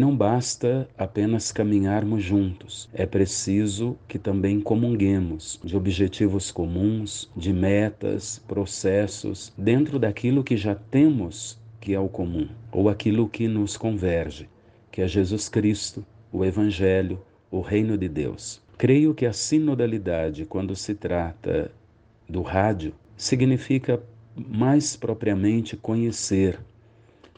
Não basta apenas caminharmos juntos, é preciso que também comunguemos de objetivos comuns, de metas, processos, dentro daquilo que já temos que é o comum, ou aquilo que nos converge, que é Jesus Cristo, o Evangelho, o Reino de Deus. Creio que a sinodalidade, quando se trata do rádio, significa mais propriamente conhecer,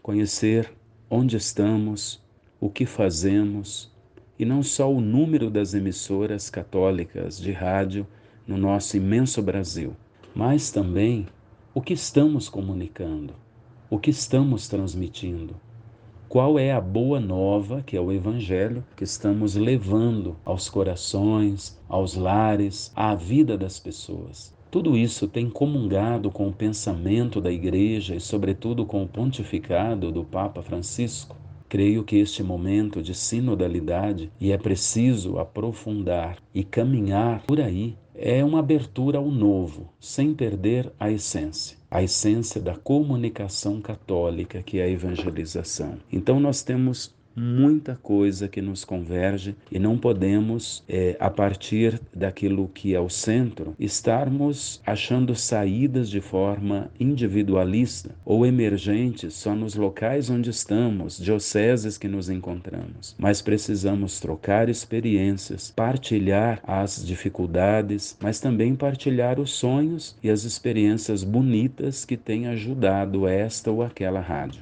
conhecer onde estamos, o que fazemos, e não só o número das emissoras católicas de rádio no nosso imenso Brasil, mas também o que estamos comunicando, o que estamos transmitindo. Qual é a boa nova, que é o Evangelho, que estamos levando aos corações, aos lares, à vida das pessoas? Tudo isso tem comungado com o pensamento da Igreja e, sobretudo, com o pontificado do Papa Francisco? Creio que este momento de sinodalidade, e é preciso aprofundar e caminhar por aí, é uma abertura ao novo, sem perder a essência, a essência da comunicação católica, que é a evangelização. Então, nós temos muita coisa que nos converge e não podemos, é, a partir daquilo que é o centro, estarmos achando saídas de forma individualista ou emergentes só nos locais onde estamos, dioceses que nos encontramos. Mas precisamos trocar experiências, partilhar as dificuldades, mas também partilhar os sonhos e as experiências bonitas que têm ajudado esta ou aquela rádio.